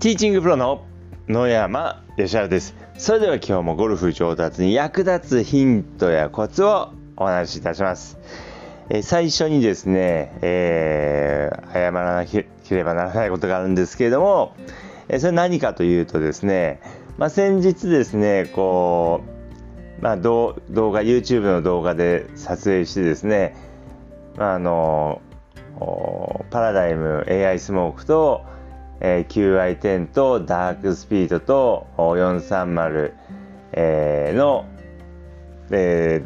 ティーチングプロの野山義晴です。それでは今日もゴルフ上達に役立つヒントやコツをお話しいたします。え最初にですね、えー、謝らなければならないことがあるんですけれども、えそれ何かというとですね、まあ、先日ですね、こう、まあ、動画、YouTube の動画で撮影してですね、あのパラダイム AI スモークと、えー、QI10 とダークスピードと430、えー、の、え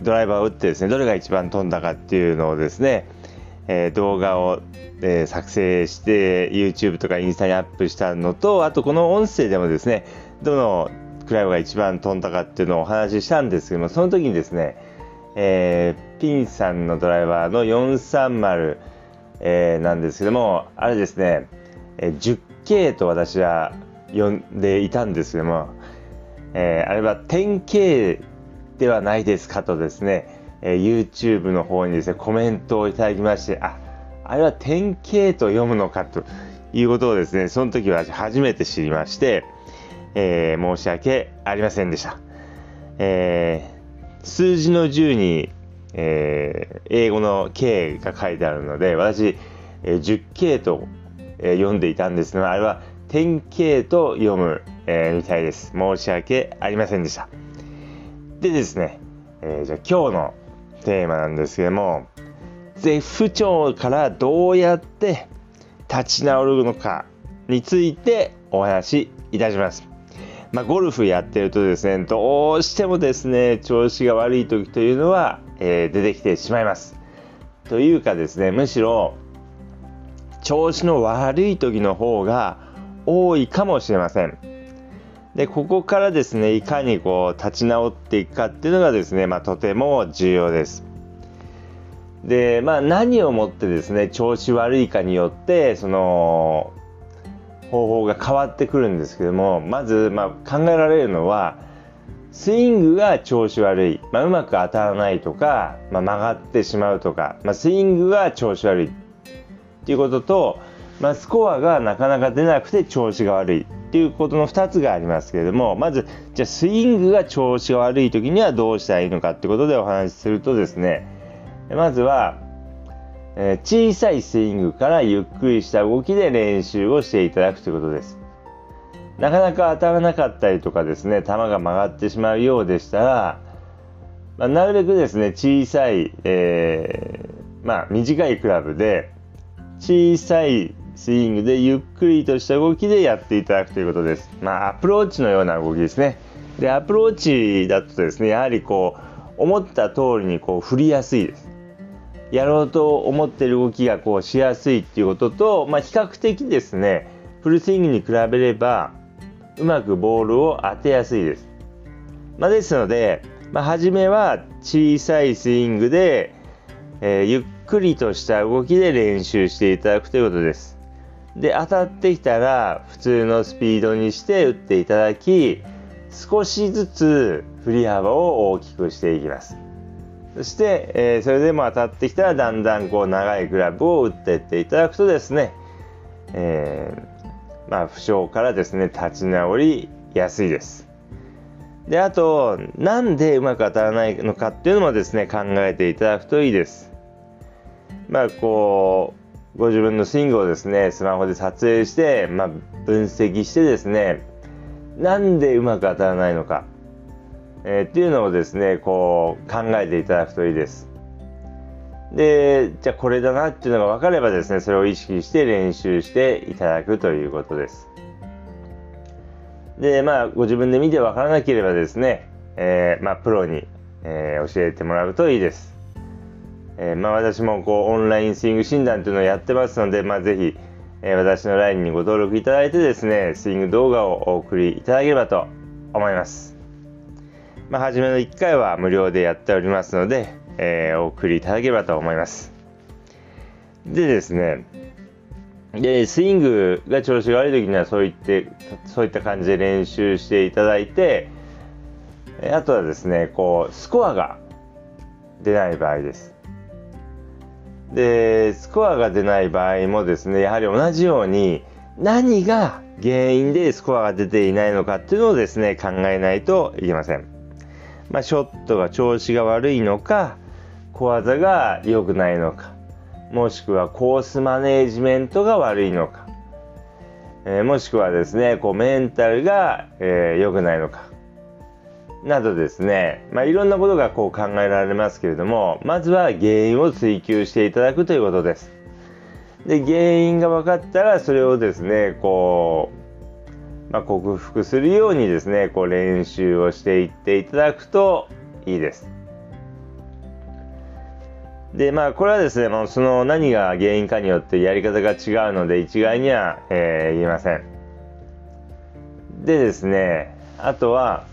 ー、ドライバーを打ってですねどれが一番飛んだかっていうのをですね、えー、動画を、えー、作成して YouTube とかインスタにアップしたのとあとこの音声でもですねどのクライブが一番飛んだかっていうのをお話ししたんですけどもその時にですね、えー、ピンさんのドライバーの430、えー、なんですけどもあれですねえ 10K と私は呼んでいたんですけども、えー、あれは 10K ではないですかとですね、えー、YouTube の方にですね、コメントをいただきまして、あ、あれは 10K と読むのかということをですね、その時は初めて知りまして、えー、申し訳ありませんでした。えー、数字の10に、えー、英語の K が書いてあるので、私、え、10K とえー、読んでいたんですが、あれは典型と読む、えー、みたいです。申し訳ありませんでした。でですね、えー、じゃあ今日のテーマなんですけども、絶不調からどうやって立ち直るのかについてお話しいたします。まあ、ゴルフやってるとですね、どうしてもですね、調子が悪い時というのは、えー、出てきてしまいます。というかですね、むしろ調子の悪い時の方が多いかもしれません。でここからですねいかにこう立ち直っていくかっていうのがですね、まあ、とても重要です。でまあ何をもってですね調子悪いかによってその方法が変わってくるんですけどもまず、まあ、考えられるのはスイングが調子悪い、まあ、うまく当たらないとか、まあ、曲がってしまうとか、まあ、スイングが調子悪いっていうことと、まあ、スコアがなかなか出なくて調子が悪いっていうことの2つがありますけれどもまずじゃあスイングが調子が悪い時にはどうしたらいいのかってことでお話しするとですねまずは、えー、小さいスイングからゆっくりした動きで練習をしていただくということです。なかなか当たらなかったりとかですね球が曲がってしまうようでしたら、まあ、なるべくですね小さい、えー、まあ、短いクラブで小さいスイングでゆっくりとした動きでやっていただくということです。まあ、アプローチのような動きですね。で、アプローチだとですね、やはりこう、思った通りにこう振りやすいです。やろうと思ってる動きがこうしやすいっていうことと、まあ、比較的ですね、フルスイングに比べれば、うまくボールを当てやすいです。まあ、ですので、まあ、初めは小さいスイングで、えー、ゆっくりとした動きで練習していただくということです。で、当たってきたら普通のスピードにして打っていただき、少しずつ振り幅を大きくしていきます。そして、えー、それでも当たってきたらだんだんこう長いグラブを打っていっていただくとですね、えー、まあ負傷からですね、立ち直りやすいです。で、あと、なんでうまく当たらないのかっていうのもですね、考えていただくといいです。まあ、こう、ご自分のスイングをですね、スマホで撮影して、まあ、分析してですね、なんでうまく当たらないのか、えー、っていうのをですね、こう、考えていただくといいです。で、じゃあこれだなっていうのが分かればですね、それを意識して練習していただくということです。で、まあ、ご自分で見て分からなければですね、えー、まあ、プロに、えー、教えてもらうといいです。えー、まあ、私もこうオンラインスイング診断というのをやってますので、まあ、ぜひ、え私の LINE にご登録いただいてですね、スイング動画をお送りいただければと思います。まあ、初めの1回は無料でやっておりますので、えお送りいただければと思います。でですね、で、スイングが調子が悪い時にはそういって、そういった感じで練習していただいて、あとはですね、こう、スコアが出ない場合です。で、スコアが出ない場合もですね、やはり同じように何が原因でスコアが出ていないのかっていうのをですね、考えないといけません。まあ、ショットが調子が悪いのか、小技が良くないのか、もしくはコースマネージメントが悪いのか、えー、もしくはですね、こうメンタルが良、えー、くないのか、などですね、まあ、いろんなことがこう考えられますけれども、まずは原因を追求していただくということです。で、原因が分かったら、それをですね、こう、まあ、克服するようにですね、こう練習をしていっていただくといいです。で、まあ、これはですね、もうその何が原因かによってやり方が違うので、一概には、えー、言えません。でですね、あとは、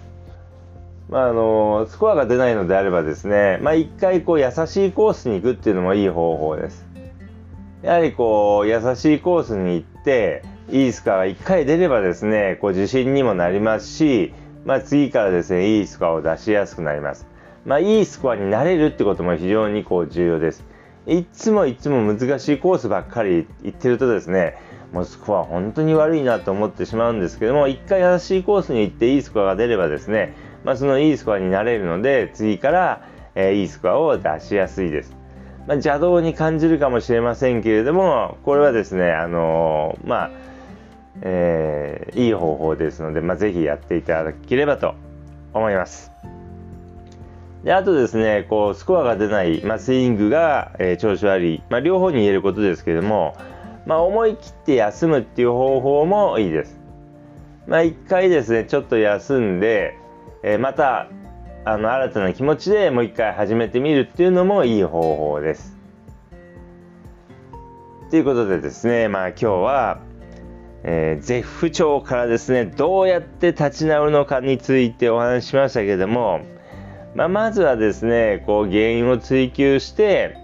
まあ、あの、スコアが出ないのであればですね、まあ、一回こう優しいコースに行くっていうのもいい方法です。やはりこう、優しいコースに行って、いいスコアが1回出ればですね、こう自信にもなりますし、まあ、次からですね、いいスコアを出しやすくなります。まあ、いいスコアになれるってことも非常にこう重要です。いつもいつも難しいコースばっかり行ってるとですね、もうスコア本当に悪いなと思ってしまうんですけども、一回優しいコースに行っていいスコアが出ればですね、まあ、そのいいスコアになれるので、次から、えー、いいスコアを出しやすいです。まあ、邪道に感じるかもしれませんけれども、これはですね、あのー、まあ、えー、いい方法ですので、まあ、ぜひやっていただければと思います。で、あとですね、こう、スコアが出ない、まあ、スイングが、えー、調子悪い、まあ、両方に言えることですけれども、まあ、思い切って休むっていう方法もいいです。まあ、一回ですね、ちょっと休んで、え、また、あの、新たな気持ちでもう一回始めてみるっていうのもいい方法です。ということでですね、まあ今日は、えー、絶不調からですね、どうやって立ち直るのかについてお話ししましたけども、まあ、まずはですね、こう原因を追求して、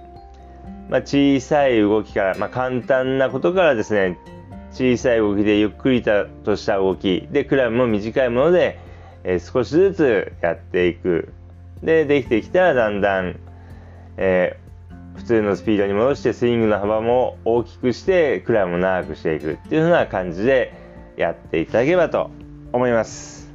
まあ、小さい動きから、まあ、簡単なことからですね、小さい動きでゆっくりとした動き、で、クラブも短いもので、え、少しずつやっていく。で、できてきたらだんだん、えー、普通のスピードに戻してスイングの幅も大きくしてクラブも長くしていくっていう風な感じでやっていただければと思います。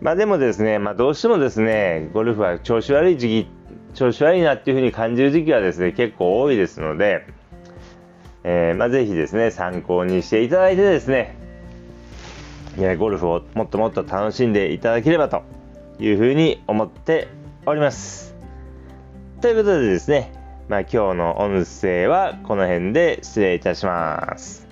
まあでもですね、まあどうしてもですね、ゴルフは調子悪い時期、調子悪いなっていうふうに感じる時期はですね、結構多いですので、えー、まあぜひですね、参考にしていただいてですね、ゴルフをもっともっと楽しんでいただければというふうに思っております。ということでですね、まあ今日の音声はこの辺で失礼いたします。